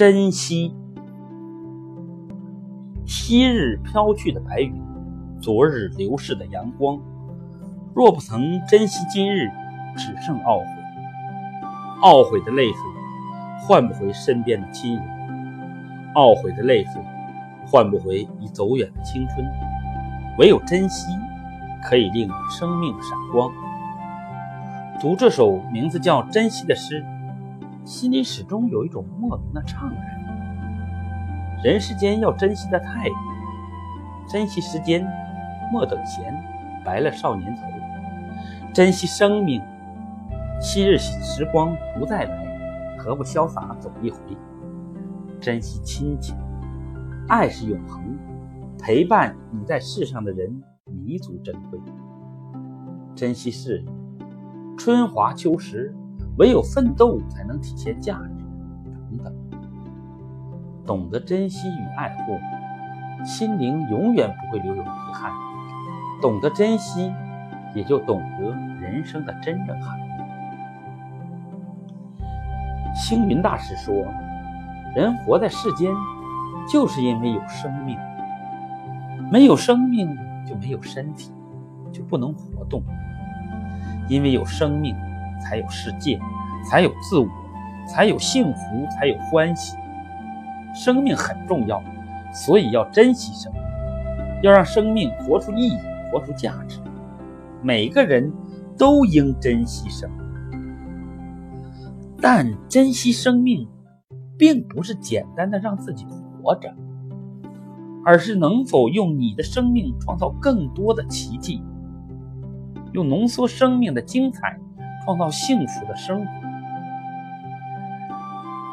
珍惜。昔日飘去的白云，昨日流逝的阳光，若不曾珍惜今日，只剩懊悔。懊悔的泪水，换不回身边的亲人；懊悔的泪水，换不回已走远的青春。唯有珍惜，可以令生命闪光。读这首名字叫《珍惜》的诗，心里始终有一种莫名的怅然。人世间要珍惜的太多，珍惜时间，莫等闲，白了少年头；珍惜生命，昔日时光不再来，何不潇洒走一回？珍惜亲情，爱是永恒。陪伴你在世上的人弥足珍贵，珍惜事，春华秋实，唯有奋斗才能体现价值。等等，懂得珍惜与爱护，心灵永远不会留有遗憾。懂得珍惜，也就懂得人生的真正含义。星云大师说：“人活在世间，就是因为有生命。”没有生命就没有身体，就不能活动。因为有生命，才有世界，才有自我，才有幸福，才有欢喜。生命很重要，所以要珍惜生命，要让生命活出意义，活出价值。每个人都应珍惜生命，但珍惜生命，并不是简单的让自己活着。而是能否用你的生命创造更多的奇迹，用浓缩生命的精彩创造幸福的生活。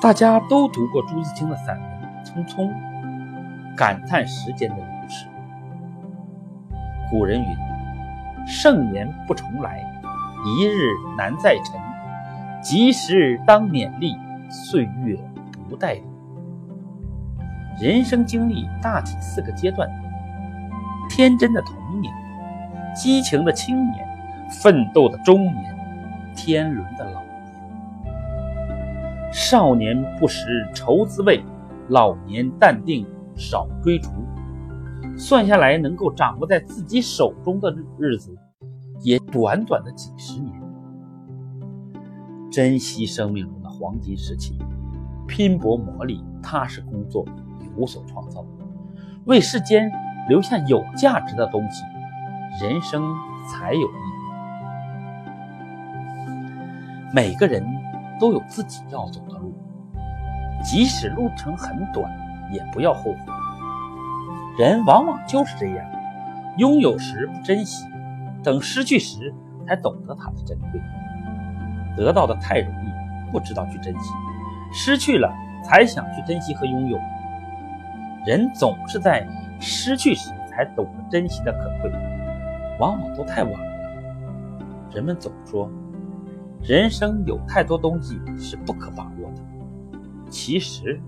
大家都读过朱自清的散文《匆匆》，感叹时间的流逝。古人云：“盛年不重来，一日难再晨。及时当勉励，岁月不待人。”人生经历大体四个阶段：天真的童年，激情的青年，奋斗的中年，天伦的老年。少年不识愁滋味，老年淡定少追逐。算下来，能够掌握在自己手中的日子，也短短的几十年。珍惜生命中的黄金时期，拼搏磨砺，踏实工作。有所创造，为世间留下有价值的东西，人生才有意义。每个人都有自己要走的路，即使路程很短，也不要后悔。人往往就是这样，拥有时不珍惜，等失去时才懂得它的珍贵。得到的太容易，不知道去珍惜；失去了，才想去珍惜和拥有。人总是在失去时才懂得珍惜的可贵，往往都太晚了。人们总说，人生有太多东西是不可把握的。其实，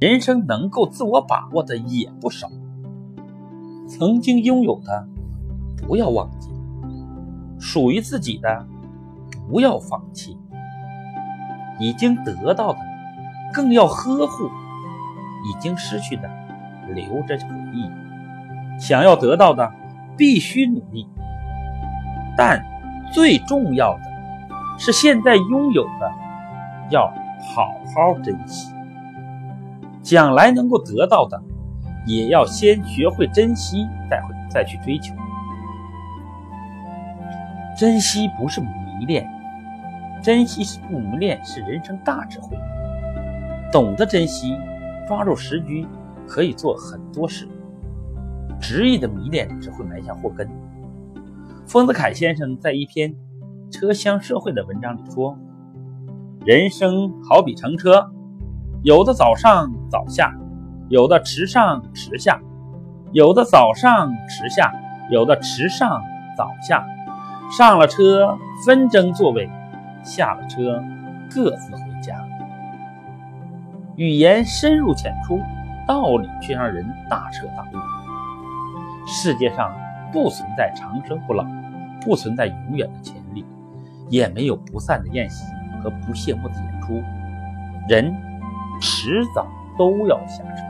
人生能够自我把握的也不少。曾经拥有的，不要忘记；属于自己的，不要放弃；已经得到的，更要呵护。已经失去的，留着回忆；想要得到的，必须努力。但最重要的是，现在拥有的要好好珍惜；将来能够得到的，也要先学会珍惜，再会再去追求。珍惜不是迷恋，珍惜是不迷恋，是人生大智慧。懂得珍惜。抓住时局，可以做很多事。执意的迷恋只会埋下祸根。丰子恺先生在一篇《车厢社会》的文章里说：“人生好比乘车，有的早上早下，有的迟上迟下，有的早上迟下，有的迟上早下。上了车分争座位，下了车各自回家。”语言深入浅出，道理却让人大彻大悟。世界上不存在长生不老，不存在永远的潜力，也没有不散的宴席和不谢幕的演出。人迟早都要下车。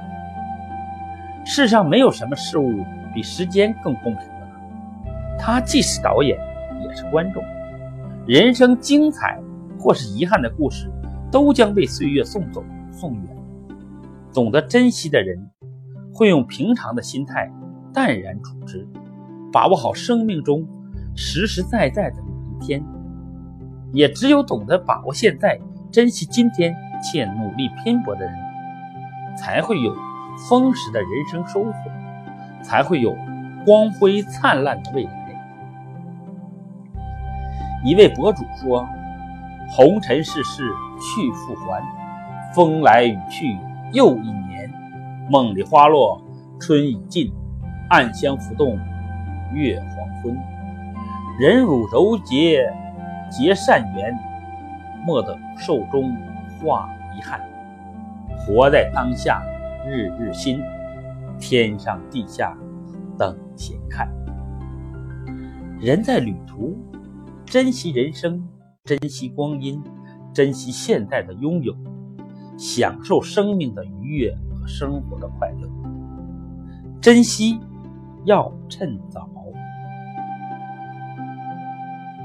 世上没有什么事物比时间更公平的了，它既是导演，也是观众。人生精彩或是遗憾的故事，都将被岁月送走、送远。懂得珍惜的人，会用平常的心态淡然处之，把握好生命中实实在在的每一天。也只有懂得把握现在、珍惜今天且努力拼搏的人，才会有丰实的人生收获，才会有光辉灿烂的未来。一位博主说：“红尘世事去复还，风来雨去又一年。梦里花落春已尽，暗香浮动月黄昏。人汝柔节。”结善缘，莫等寿终化遗憾。活在当下，日日新，天上地下等闲看。人在旅途，珍惜人生，珍惜光阴，珍惜现在的拥有，享受生命的愉悦和生活的快乐。珍惜要趁早。